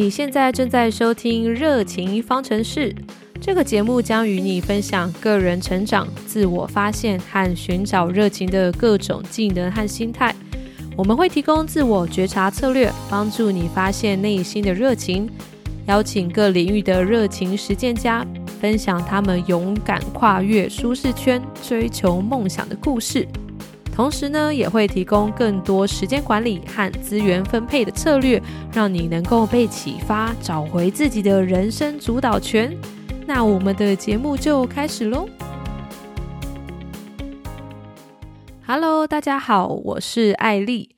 你现在正在收听《热情方程式》这个节目，将与你分享个人成长、自我发现和寻找热情的各种技能和心态。我们会提供自我觉察策略，帮助你发现内心的热情。邀请各领域的热情实践家，分享他们勇敢跨越舒适圈、追求梦想的故事。同时呢，也会提供更多时间管理和资源分配的策略，让你能够被启发，找回自己的人生主导权。那我们的节目就开始喽！Hello，大家好，我是艾丽。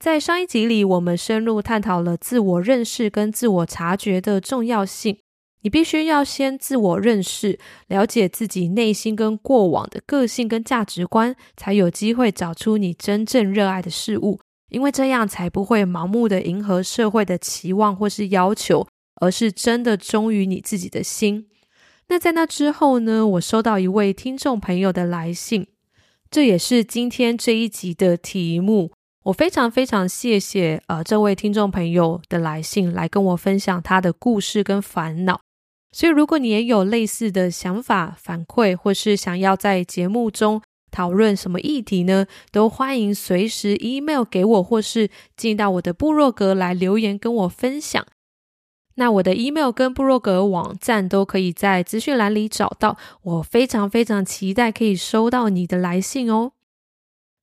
在上一集里，我们深入探讨了自我认识跟自我察觉的重要性。你必须要先自我认识，了解自己内心跟过往的个性跟价值观，才有机会找出你真正热爱的事物。因为这样才不会盲目的迎合社会的期望或是要求，而是真的忠于你自己的心。那在那之后呢？我收到一位听众朋友的来信，这也是今天这一集的题目。我非常非常谢谢呃这位听众朋友的来信，来跟我分享他的故事跟烦恼。所以，如果你也有类似的想法、反馈，或是想要在节目中讨论什么议题呢，都欢迎随时 email 给我，或是进到我的部落格来留言跟我分享。那我的 email 跟部落格网站都可以在资讯栏里找到。我非常非常期待可以收到你的来信哦。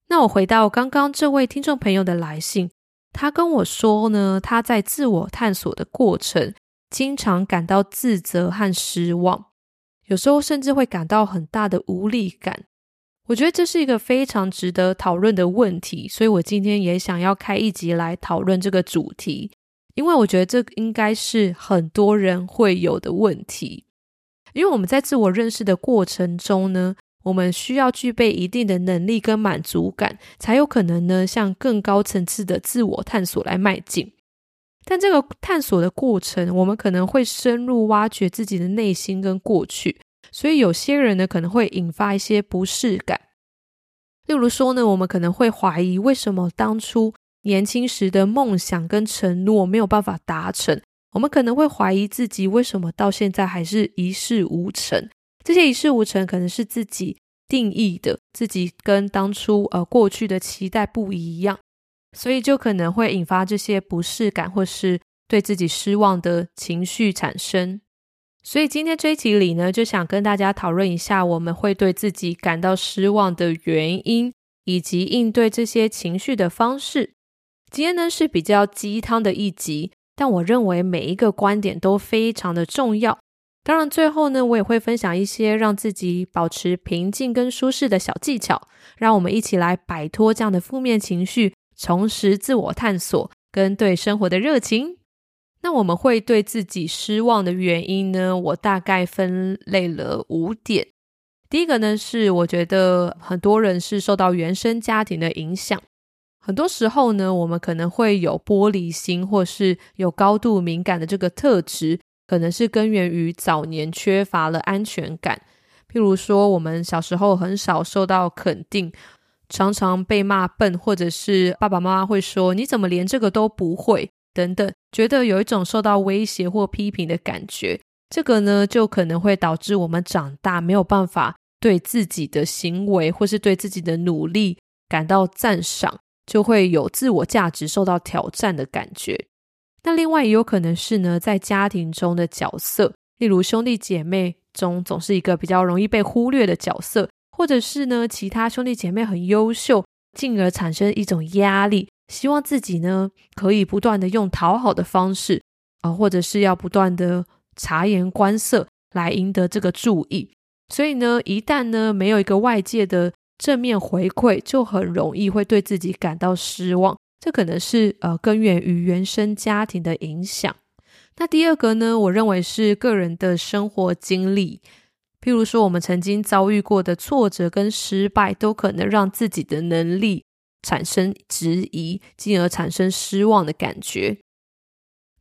那我回到刚刚这位听众朋友的来信，他跟我说呢，他在自我探索的过程。经常感到自责和失望，有时候甚至会感到很大的无力感。我觉得这是一个非常值得讨论的问题，所以我今天也想要开一集来讨论这个主题，因为我觉得这应该是很多人会有的问题。因为我们在自我认识的过程中呢，我们需要具备一定的能力跟满足感，才有可能呢向更高层次的自我探索来迈进。但这个探索的过程，我们可能会深入挖掘自己的内心跟过去，所以有些人呢可能会引发一些不适感。例如说呢，我们可能会怀疑为什么当初年轻时的梦想跟承诺没有办法达成，我们可能会怀疑自己为什么到现在还是一事无成。这些一事无成可能是自己定义的，自己跟当初呃过去的期待不一样。所以就可能会引发这些不适感，或是对自己失望的情绪产生。所以今天这一集里呢，就想跟大家讨论一下，我们会对自己感到失望的原因，以及应对这些情绪的方式。今天呢是比较鸡汤的一集，但我认为每一个观点都非常的重要。当然，最后呢，我也会分享一些让自己保持平静跟舒适的小技巧，让我们一起来摆脱这样的负面情绪。重拾自我探索跟对生活的热情，那我们会对自己失望的原因呢？我大概分类了五点。第一个呢，是我觉得很多人是受到原生家庭的影响，很多时候呢，我们可能会有玻璃心或是有高度敏感的这个特质，可能是根源于早年缺乏了安全感。譬如说，我们小时候很少受到肯定。常常被骂笨，或者是爸爸妈妈会说你怎么连这个都不会等等，觉得有一种受到威胁或批评的感觉。这个呢，就可能会导致我们长大没有办法对自己的行为或是对自己的努力感到赞赏，就会有自我价值受到挑战的感觉。那另外也有可能是呢，在家庭中的角色，例如兄弟姐妹中总是一个比较容易被忽略的角色。或者是呢，其他兄弟姐妹很优秀，进而产生一种压力，希望自己呢可以不断的用讨好的方式啊，或者是要不断的察言观色来赢得这个注意。所以呢，一旦呢没有一个外界的正面回馈，就很容易会对自己感到失望。这可能是呃根源于原生家庭的影响。那第二个呢，我认为是个人的生活经历。譬如说，我们曾经遭遇过的挫折跟失败，都可能让自己的能力产生质疑，进而产生失望的感觉。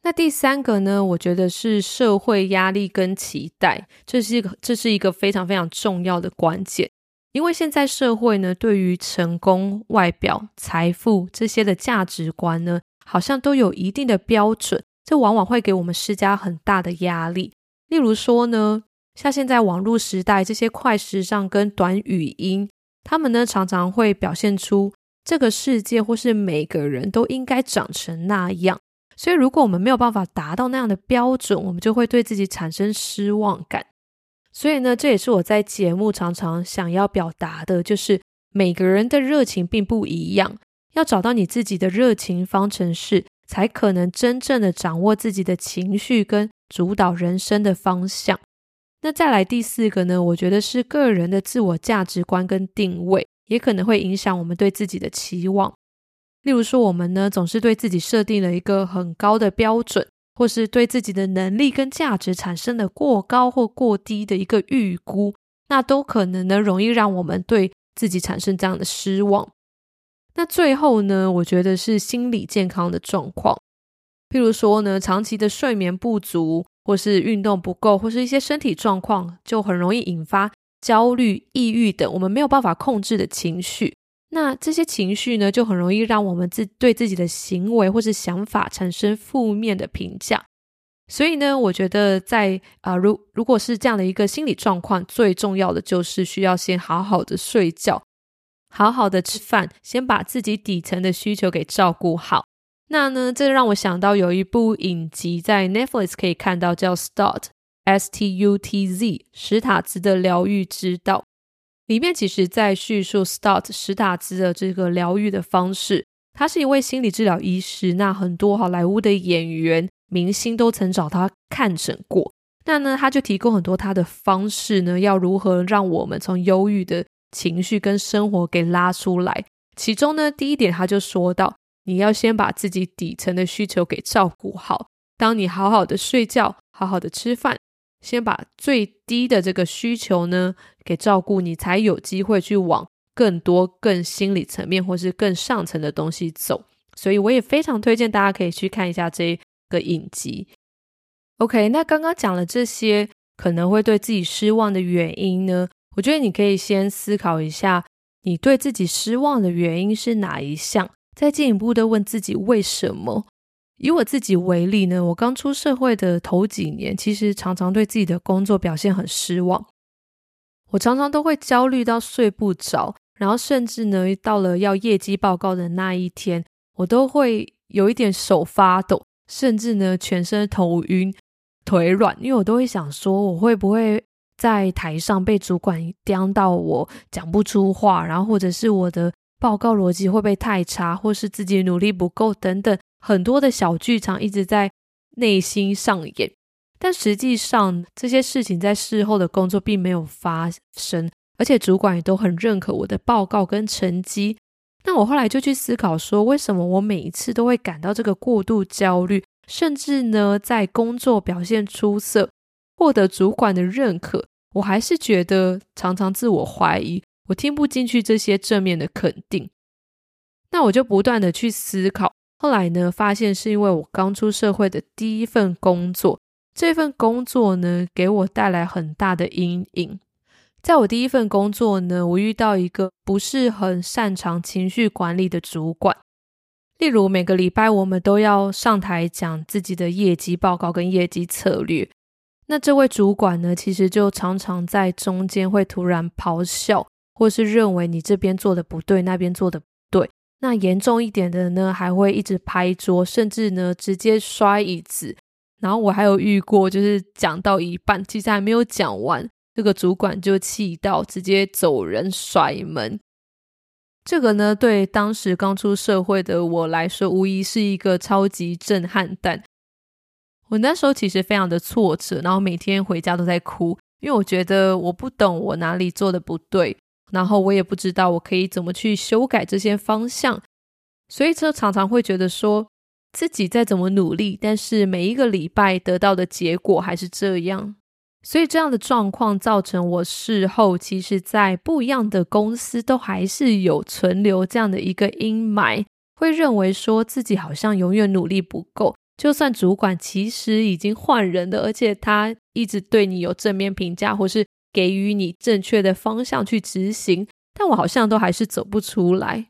那第三个呢？我觉得是社会压力跟期待，这是一个这是一个非常非常重要的关键。因为现在社会呢，对于成功、外表、财富这些的价值观呢，好像都有一定的标准，这往往会给我们施加很大的压力。例如说呢，像现在网络时代，这些快时尚跟短语音，他们呢常常会表现出这个世界或是每个人都应该长成那样。所以，如果我们没有办法达到那样的标准，我们就会对自己产生失望感。所以呢，这也是我在节目常常想要表达的，就是每个人的热情并不一样，要找到你自己的热情方程式，才可能真正的掌握自己的情绪跟主导人生的方向。那再来第四个呢？我觉得是个人的自我价值观跟定位，也可能会影响我们对自己的期望。例如说，我们呢总是对自己设定了一个很高的标准，或是对自己的能力跟价值产生了过高或过低的一个预估，那都可能呢容易让我们对自己产生这样的失望。那最后呢，我觉得是心理健康的状况，譬如说呢，长期的睡眠不足，或是运动不够，或是一些身体状况，就很容易引发焦虑、抑郁等我们没有办法控制的情绪。那这些情绪呢，就很容易让我们自对自己的行为或是想法产生负面的评价。所以呢，我觉得在啊，如如果是这样的一个心理状况，最重要的就是需要先好好的睡觉，好好的吃饭，先把自己底层的需求给照顾好。那呢，这让我想到有一部影集在 Netflix 可以看到，叫 Start，S T U T Z，史塔兹的疗愈之道。里面其实，在叙述 Start 史塔兹的这个疗愈的方式。他是一位心理治疗医师，那很多好莱坞的演员、明星都曾找他看诊过。那呢，他就提供很多他的方式呢，要如何让我们从忧郁的情绪跟生活给拉出来。其中呢，第一点他就说到，你要先把自己底层的需求给照顾好。当你好好的睡觉，好好的吃饭。先把最低的这个需求呢给照顾，你才有机会去往更多、更心理层面或是更上层的东西走。所以我也非常推荐大家可以去看一下这个影集。OK，那刚刚讲了这些可能会对自己失望的原因呢，我觉得你可以先思考一下，你对自己失望的原因是哪一项，再进一步的问自己为什么。以我自己为例呢，我刚出社会的头几年，其实常常对自己的工作表现很失望。我常常都会焦虑到睡不着，然后甚至呢，到了要业绩报告的那一天，我都会有一点手发抖，甚至呢，全身头晕、腿软，因为我都会想说，我会不会在台上被主管刁到我讲不出话，然后或者是我的报告逻辑会不会太差，或是自己努力不够等等。很多的小剧场一直在内心上演，但实际上这些事情在事后的工作并没有发生，而且主管也都很认可我的报告跟成绩。那我后来就去思考说，为什么我每一次都会感到这个过度焦虑，甚至呢在工作表现出色，获得主管的认可，我还是觉得常常自我怀疑，我听不进去这些正面的肯定。那我就不断的去思考。后来呢，发现是因为我刚出社会的第一份工作，这份工作呢给我带来很大的阴影。在我第一份工作呢，我遇到一个不是很擅长情绪管理的主管。例如每个礼拜我们都要上台讲自己的业绩报告跟业绩策略，那这位主管呢，其实就常常在中间会突然咆哮，或是认为你这边做的不对，那边做的不对。那严重一点的呢，还会一直拍桌，甚至呢直接摔椅子。然后我还有遇过，就是讲到一半，其实还没有讲完，这个主管就气到直接走人甩门。这个呢，对当时刚出社会的我来说，无疑是一个超级震撼弹。我那时候其实非常的挫折，然后每天回家都在哭，因为我觉得我不懂我哪里做的不对。然后我也不知道我可以怎么去修改这些方向，所以就常常会觉得说自己再怎么努力，但是每一个礼拜得到的结果还是这样。所以这样的状况造成我事后其实，在不一样的公司都还是有存留这样的一个阴霾，会认为说自己好像永远努力不够，就算主管其实已经换人了，而且他一直对你有正面评价，或是。给予你正确的方向去执行，但我好像都还是走不出来。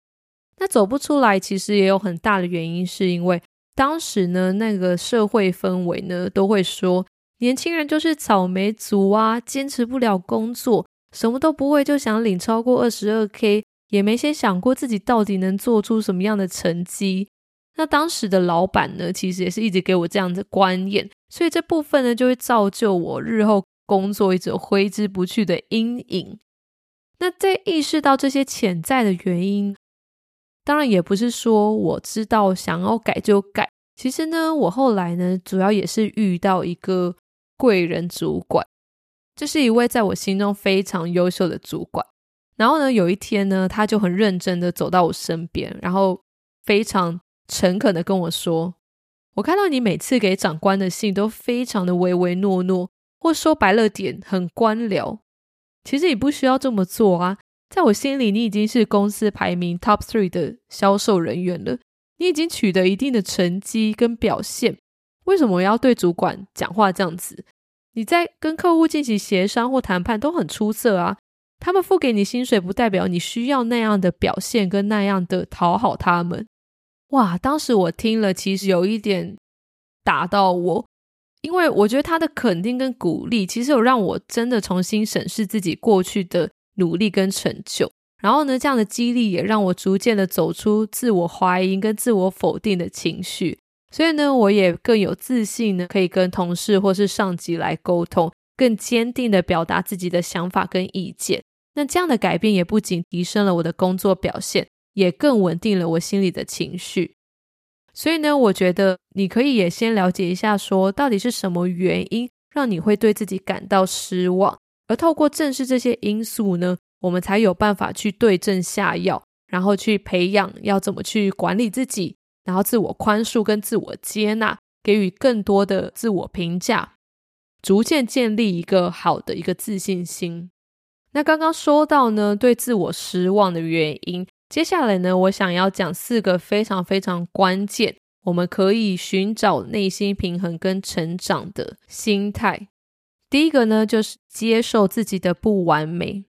那走不出来，其实也有很大的原因，是因为当时呢，那个社会氛围呢，都会说年轻人就是草莓族啊，坚持不了工作，什么都不会就想领超过二十二 k，也没先想过自己到底能做出什么样的成绩。那当时的老板呢，其实也是一直给我这样的观念，所以这部分呢，就会造就我日后工作一直挥之不去的阴影。那在意识到这些潜在的原因。当然也不是说我知道想要改就改。其实呢，我后来呢，主要也是遇到一个贵人主管，这是一位在我心中非常优秀的主管。然后呢，有一天呢，他就很认真的走到我身边，然后非常诚恳的跟我说：“我看到你每次给长官的信都非常的唯唯诺诺，或说白了点，很官僚。其实你不需要这么做啊。”在我心里，你已经是公司排名 top three 的销售人员了。你已经取得一定的成绩跟表现，为什么要对主管讲话这样子？你在跟客户进行协商或谈判都很出色啊。他们付给你薪水，不代表你需要那样的表现跟那样的讨好他们。哇，当时我听了，其实有一点打到我，因为我觉得他的肯定跟鼓励，其实有让我真的重新审视自己过去的。努力跟成就，然后呢，这样的激励也让我逐渐的走出自我怀疑跟自我否定的情绪，所以呢，我也更有自信呢，可以跟同事或是上级来沟通，更坚定的表达自己的想法跟意见。那这样的改变也不仅提升了我的工作表现，也更稳定了我心里的情绪。所以呢，我觉得你可以也先了解一下，说到底是什么原因让你会对自己感到失望。而透过正视这些因素呢，我们才有办法去对症下药，然后去培养要怎么去管理自己，然后自我宽恕跟自我接纳，给予更多的自我评价，逐渐建立一个好的一个自信心。那刚刚说到呢，对自我失望的原因，接下来呢，我想要讲四个非常非常关键，我们可以寻找内心平衡跟成长的心态。第一个呢，就是接受自己的不完美。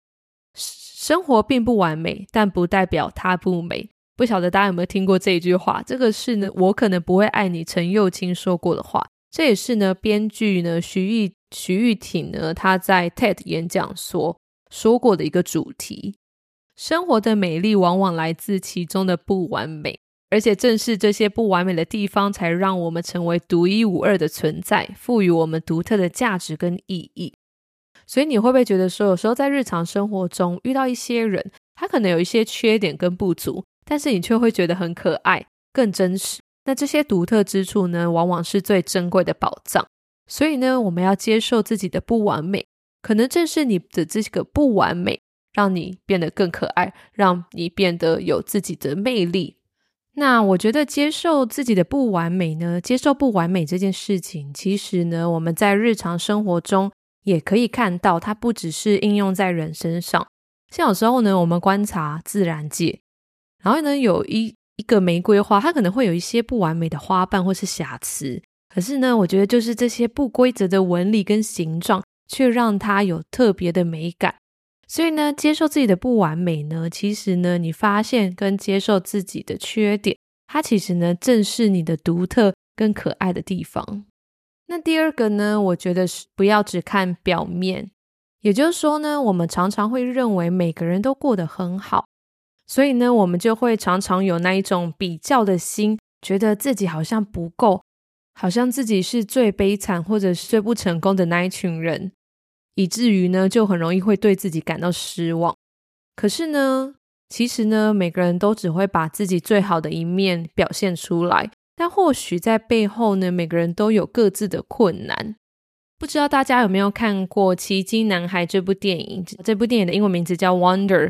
生活并不完美，但不代表它不美。不晓得大家有没有听过这一句话？这个是呢，我可能不会爱你陈幼卿说过的话。这也是呢，编剧呢徐玉徐玉婷呢他在 TED 演讲说说过的一个主题。生活的美丽往往来自其中的不完美。而且正是这些不完美的地方，才让我们成为独一无二的存在，赋予我们独特的价值跟意义。所以你会不会觉得说，有时候在日常生活中遇到一些人，他可能有一些缺点跟不足，但是你却会觉得很可爱、更真实。那这些独特之处呢，往往是最珍贵的宝藏。所以呢，我们要接受自己的不完美，可能正是你的这个不完美，让你变得更可爱，让你变得有自己的魅力。那我觉得接受自己的不完美呢，接受不完美这件事情，其实呢，我们在日常生活中也可以看到，它不只是应用在人身上。像有时候呢，我们观察自然界，然后呢，有一一个玫瑰花，它可能会有一些不完美的花瓣或是瑕疵，可是呢，我觉得就是这些不规则的纹理跟形状，却让它有特别的美感。所以呢，接受自己的不完美呢，其实呢，你发现跟接受自己的缺点，它其实呢，正是你的独特跟可爱的地方。那第二个呢，我觉得是不要只看表面，也就是说呢，我们常常会认为每个人都过得很好，所以呢，我们就会常常有那一种比较的心，觉得自己好像不够，好像自己是最悲惨或者是最不成功的那一群人。以至于呢，就很容易会对自己感到失望。可是呢，其实呢，每个人都只会把自己最好的一面表现出来，但或许在背后呢，每个人都有各自的困难。不知道大家有没有看过《奇迹男孩》这部电影？这部电影的英文名字叫《Wonder》。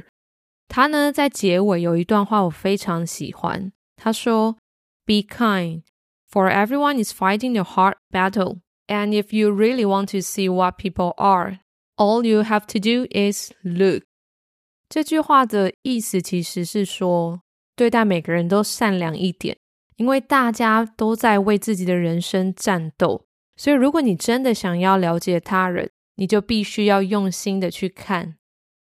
他呢，在结尾有一段话我非常喜欢。他说：“Be kind, for everyone is fighting the hard battle.” And if you really want to see what people are, all you have to do is look。这句话的意思其实是说，对待每个人都善良一点，因为大家都在为自己的人生战斗。所以，如果你真的想要了解他人，你就必须要用心的去看。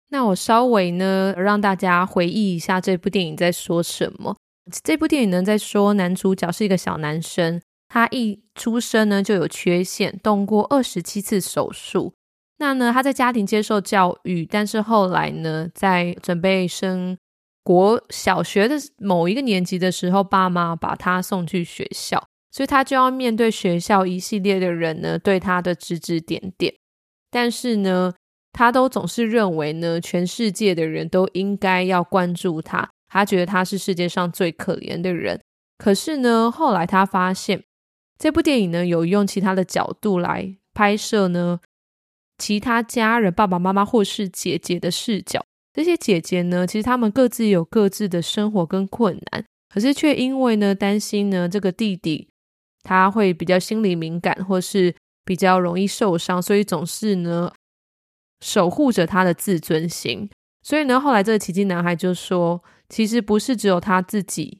那我稍微呢，让大家回忆一下这部电影在说什么。这部电影呢，在说男主角是一个小男生，他一出生呢就有缺陷，动过二十七次手术。那呢，他在家庭接受教育，但是后来呢，在准备升国小学的某一个年级的时候，爸妈把他送去学校，所以他就要面对学校一系列的人呢对他的指指点点。但是呢，他都总是认为呢，全世界的人都应该要关注他。他觉得他是世界上最可怜的人，可是呢，后来他发现这部电影呢有用其他的角度来拍摄呢，其他家人爸爸妈妈或是姐姐的视角。这些姐姐呢，其实他们各自有各自的生活跟困难，可是却因为呢担心呢这个弟弟他会比较心理敏感，或是比较容易受伤，所以总是呢守护着他的自尊心。所以呢，后来这个奇迹男孩就说。其实不是只有他自己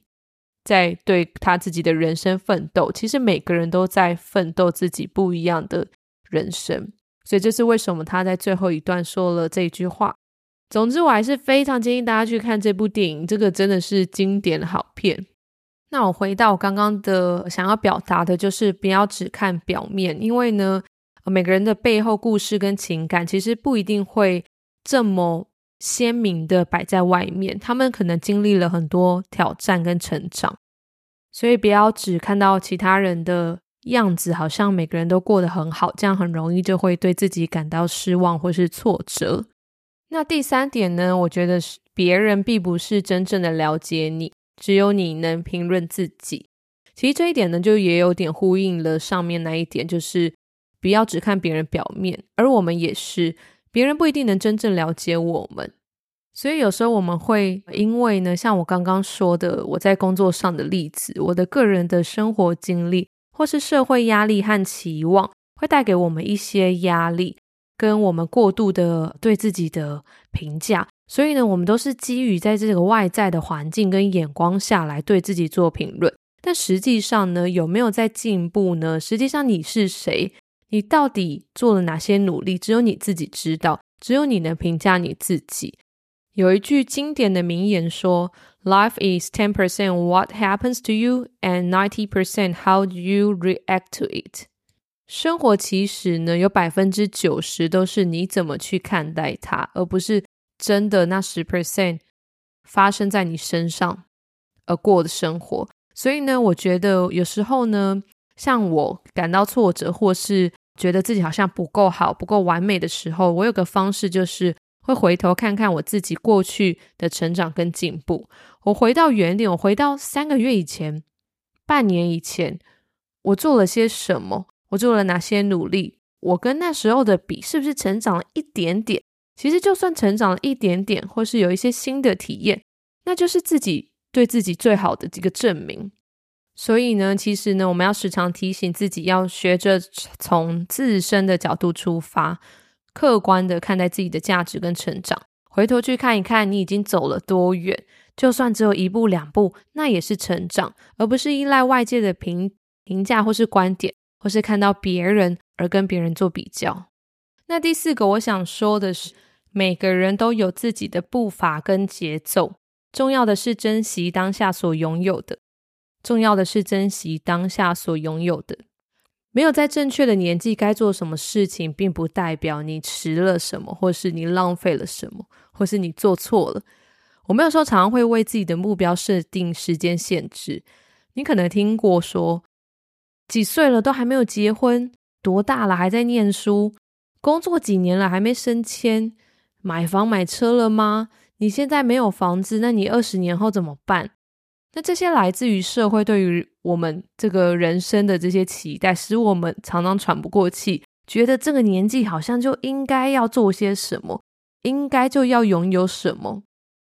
在对他自己的人生奋斗，其实每个人都在奋斗自己不一样的人生。所以这是为什么他在最后一段说了这句话。总之，我还是非常建议大家去看这部电影，这个真的是经典好片。那我回到我刚刚的想要表达的，就是不要只看表面，因为呢，每个人的背后故事跟情感其实不一定会这么。鲜明的摆在外面，他们可能经历了很多挑战跟成长，所以不要只看到其他人的样子，好像每个人都过得很好，这样很容易就会对自己感到失望或是挫折。那第三点呢？我觉得是别人并不是真正的了解你，只有你能评论自己。其实这一点呢，就也有点呼应了上面那一点，就是不要只看别人表面，而我们也是。别人不一定能真正了解我们，所以有时候我们会因为呢，像我刚刚说的，我在工作上的例子，我的个人的生活经历，或是社会压力和期望，会带给我们一些压力，跟我们过度的对自己的评价。所以呢，我们都是基于在这个外在的环境跟眼光下来对自己做评论。但实际上呢，有没有在进步呢？实际上你是谁？你到底做了哪些努力？只有你自己知道，只有你能评价你自己。有一句经典的名言说：“Life is ten percent what happens to you, and ninety percent how you react to it。”生活其实呢，有百分之九十都是你怎么去看待它，而不是真的那十 percent 发生在你身上而过的生活。所以呢，我觉得有时候呢。像我感到挫折，或是觉得自己好像不够好、不够完美的时候，我有个方式，就是会回头看看我自己过去的成长跟进步。我回到原点，我回到三个月以前、半年以前，我做了些什么？我做了哪些努力？我跟那时候的比，是不是成长了一点点？其实就算成长了一点点，或是有一些新的体验，那就是自己对自己最好的这个证明。所以呢，其实呢，我们要时常提醒自己，要学着从自身的角度出发，客观的看待自己的价值跟成长。回头去看一看，你已经走了多远，就算只有一步两步，那也是成长，而不是依赖外界的评评价或是观点，或是看到别人而跟别人做比较。那第四个，我想说的是，每个人都有自己的步伐跟节奏，重要的是珍惜当下所拥有的。重要的是珍惜当下所拥有的。没有在正确的年纪该做什么事情，并不代表你迟了什么，或是你浪费了什么，或是你做错了。我们有时候常常会为自己的目标设定时间限制。你可能听过说，几岁了都还没有结婚，多大了还在念书，工作几年了还没升迁，买房买车了吗？你现在没有房子，那你二十年后怎么办？那这些来自于社会对于我们这个人生的这些期待，使我们常常喘不过气，觉得这个年纪好像就应该要做些什么，应该就要拥有什么。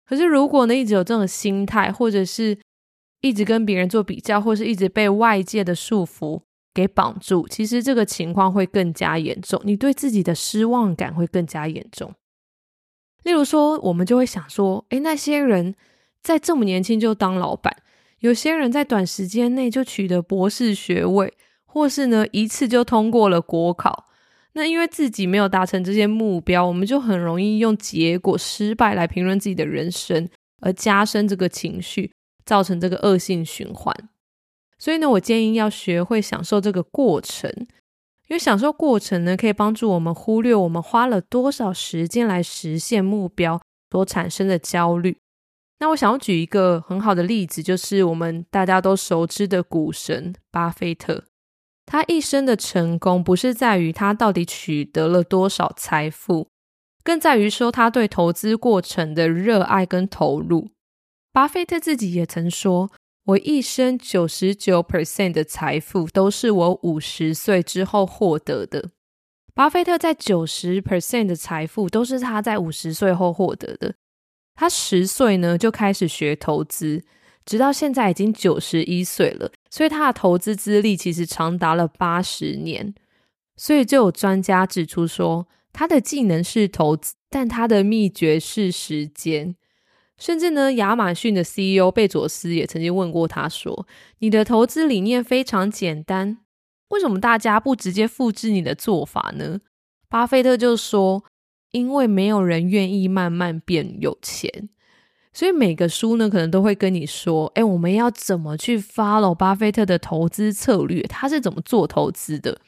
可是如果呢一直有这种心态，或者是一直跟别人做比较，或是一直被外界的束缚给绑住，其实这个情况会更加严重，你对自己的失望感会更加严重。例如说，我们就会想说，诶，那些人。在这么年轻就当老板，有些人在短时间内就取得博士学位，或是呢一次就通过了国考。那因为自己没有达成这些目标，我们就很容易用结果失败来评论自己的人生，而加深这个情绪，造成这个恶性循环。所以呢，我建议要学会享受这个过程，因为享受过程呢，可以帮助我们忽略我们花了多少时间来实现目标所产生的焦虑。那我想要举一个很好的例子，就是我们大家都熟知的股神巴菲特。他一生的成功，不是在于他到底取得了多少财富，更在于说他对投资过程的热爱跟投入。巴菲特自己也曾说：“我一生九十九 percent 的财富都是我五十岁之后获得的。”巴菲特在九十 percent 的财富都是他在五十岁后获得的。他十岁呢就开始学投资。直到现在已经九十一岁了，所以他的投资资历其实长达了八十年。所以就有专家指出说，他的技能是投资，但他的秘诀是时间。甚至呢，亚马逊的 CEO 贝佐斯也曾经问过他说：“你的投资理念非常简单，为什么大家不直接复制你的做法呢？”巴菲特就说：“因为没有人愿意慢慢变有钱。”所以每个书呢，可能都会跟你说，哎，我们要怎么去 follow 巴菲特的投资策略？他是怎么做投资的？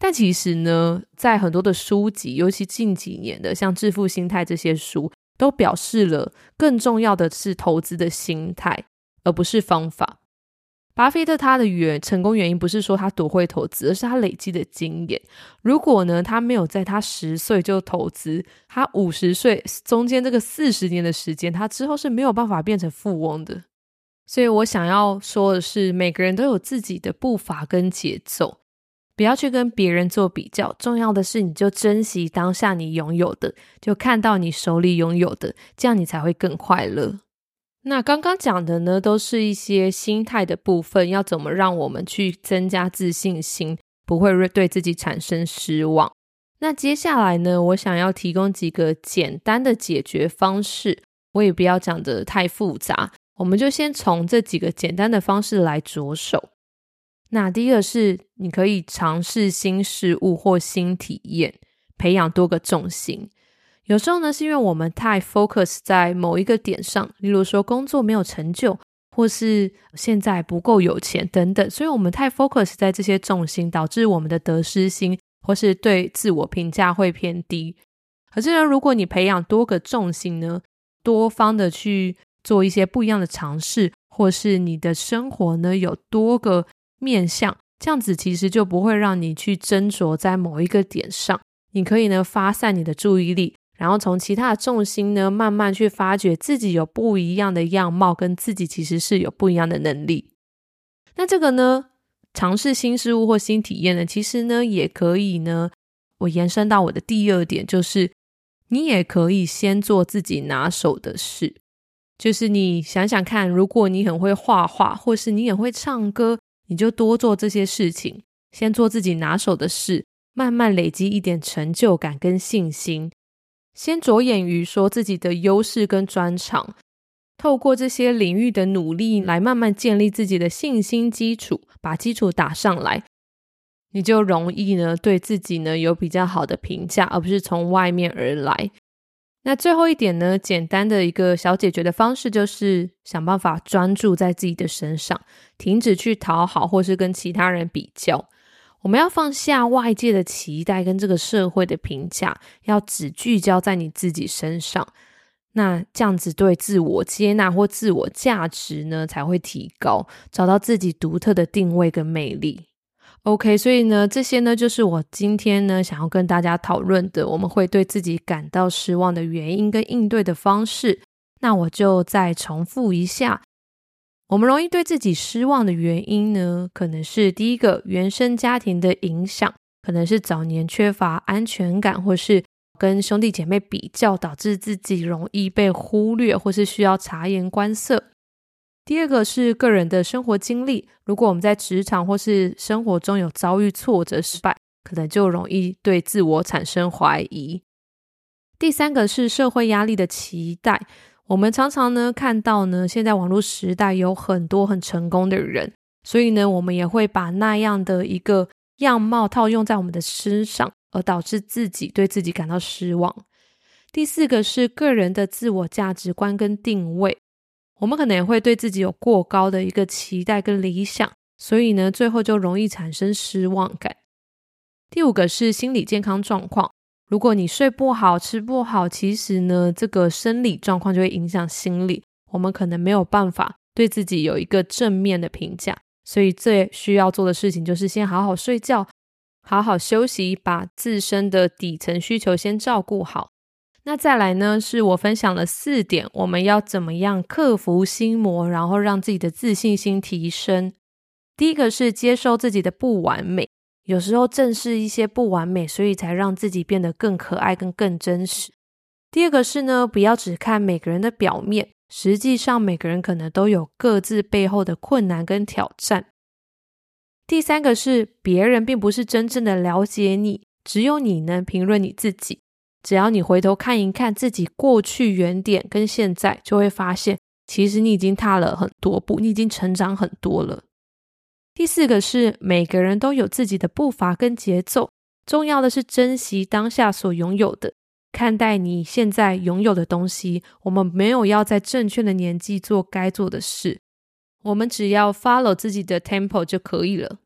但其实呢，在很多的书籍，尤其近几年的像《致富心态》这些书，都表示了更重要的是投资的心态，而不是方法。巴菲特他的原成功原因不是说他多会投资，而是他累积的经验。如果呢，他没有在他十岁就投资，他五十岁中间这个四十年的时间，他之后是没有办法变成富翁的。所以我想要说的是，每个人都有自己的步伐跟节奏，不要去跟别人做比较。重要的是，你就珍惜当下你拥有的，就看到你手里拥有的，这样你才会更快乐。那刚刚讲的呢，都是一些心态的部分，要怎么让我们去增加自信心，不会对自己产生失望。那接下来呢，我想要提供几个简单的解决方式，我也不要讲的太复杂，我们就先从这几个简单的方式来着手。那第一个是，你可以尝试新事物或新体验，培养多个重心。有时候呢，是因为我们太 focus 在某一个点上，例如说工作没有成就，或是现在不够有钱等等，所以我们太 focus 在这些重心，导致我们的得失心或是对自我评价会偏低。可是呢，如果你培养多个重心呢，多方的去做一些不一样的尝试，或是你的生活呢有多个面向，这样子其实就不会让你去斟酌在某一个点上，你可以呢发散你的注意力。然后从其他的重心呢，慢慢去发掘自己有不一样的样貌，跟自己其实是有不一样的能力。那这个呢，尝试新事物或新体验呢，其实呢，也可以呢，我延伸到我的第二点，就是你也可以先做自己拿手的事。就是你想想看，如果你很会画画，或是你很会唱歌，你就多做这些事情，先做自己拿手的事，慢慢累积一点成就感跟信心。先着眼于说自己的优势跟专长，透过这些领域的努力来慢慢建立自己的信心基础，把基础打上来，你就容易呢对自己呢有比较好的评价，而不是从外面而来。那最后一点呢，简单的一个小解决的方式就是想办法专注在自己的身上，停止去讨好或是跟其他人比较。我们要放下外界的期待跟这个社会的评价，要只聚焦在你自己身上。那这样子对自我接纳或自我价值呢才会提高，找到自己独特的定位跟魅力。OK，所以呢，这些呢就是我今天呢想要跟大家讨论的，我们会对自己感到失望的原因跟应对的方式。那我就再重复一下。我们容易对自己失望的原因呢，可能是第一个原生家庭的影响，可能是早年缺乏安全感，或是跟兄弟姐妹比较，导致自己容易被忽略，或是需要察言观色。第二个是个人的生活经历，如果我们在职场或是生活中有遭遇挫折、失败，可能就容易对自我产生怀疑。第三个是社会压力的期待。我们常常呢看到呢，现在网络时代有很多很成功的人，所以呢，我们也会把那样的一个样貌套用在我们的身上，而导致自己对自己感到失望。第四个是个人的自我价值观跟定位，我们可能也会对自己有过高的一个期待跟理想，所以呢，最后就容易产生失望感。第五个是心理健康状况，如果你睡不好、吃不好，其实呢，这个生理状况就会影响心理，我们可能没有办法对自己有一个正面的评价，所以最需要做的事情就是先好好睡觉，好好休息，把自身的底层需求先照顾好。那再来呢，是我分享了四点，我们要怎么样克服心魔，然后让自己的自信心提升。第一个是接受自己的不完美，有时候正是一些不完美，所以才让自己变得更可爱、跟更真实。第二个是呢，不要只看每个人的表面，实际上每个人可能都有各自背后的困难跟挑战。第三个是，别人并不是真正的了解你，只有你能评论你自己。只要你回头看一看自己过去原点跟现在，就会发现，其实你已经踏了很多步，你已经成长很多了。第四个是每个人都有自己的步伐跟节奏，重要的是珍惜当下所拥有的，看待你现在拥有的东西。我们没有要在正确的年纪做该做的事，我们只要 follow 自己的 tempo 就可以了。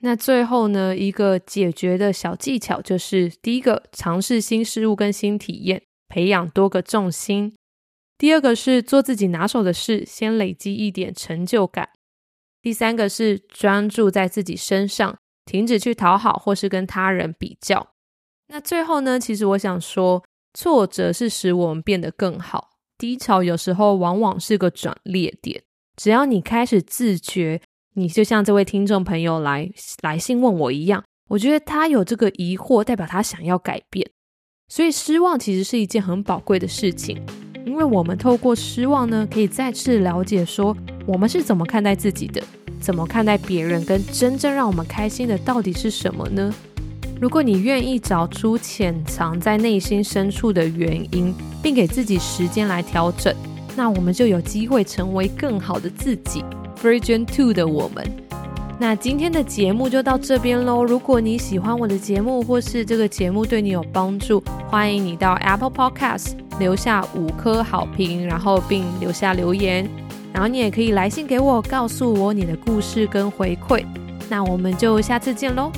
那最后呢，一个解决的小技巧就是：第一个，尝试新事物跟新体验，培养多个重心；第二个是做自己拿手的事，先累积一点成就感；第三个是专注在自己身上，停止去讨好或是跟他人比较。那最后呢，其实我想说，挫折是使我们变得更好，低潮有时候往往是个转捩点。只要你开始自觉。你就像这位听众朋友来来信问我一样，我觉得他有这个疑惑，代表他想要改变。所以失望其实是一件很宝贵的事情，因为我们透过失望呢，可以再次了解说我们是怎么看待自己的，怎么看待别人，跟真正让我们开心的到底是什么呢？如果你愿意找出潜藏在内心深处的原因，并给自己时间来调整，那我们就有机会成为更好的自己。Version Two 的我们，那今天的节目就到这边喽。如果你喜欢我的节目，或是这个节目对你有帮助，欢迎你到 Apple Podcast 留下五颗好评，然后并留下留言。然后你也可以来信给我，告诉我你的故事跟回馈。那我们就下次见喽。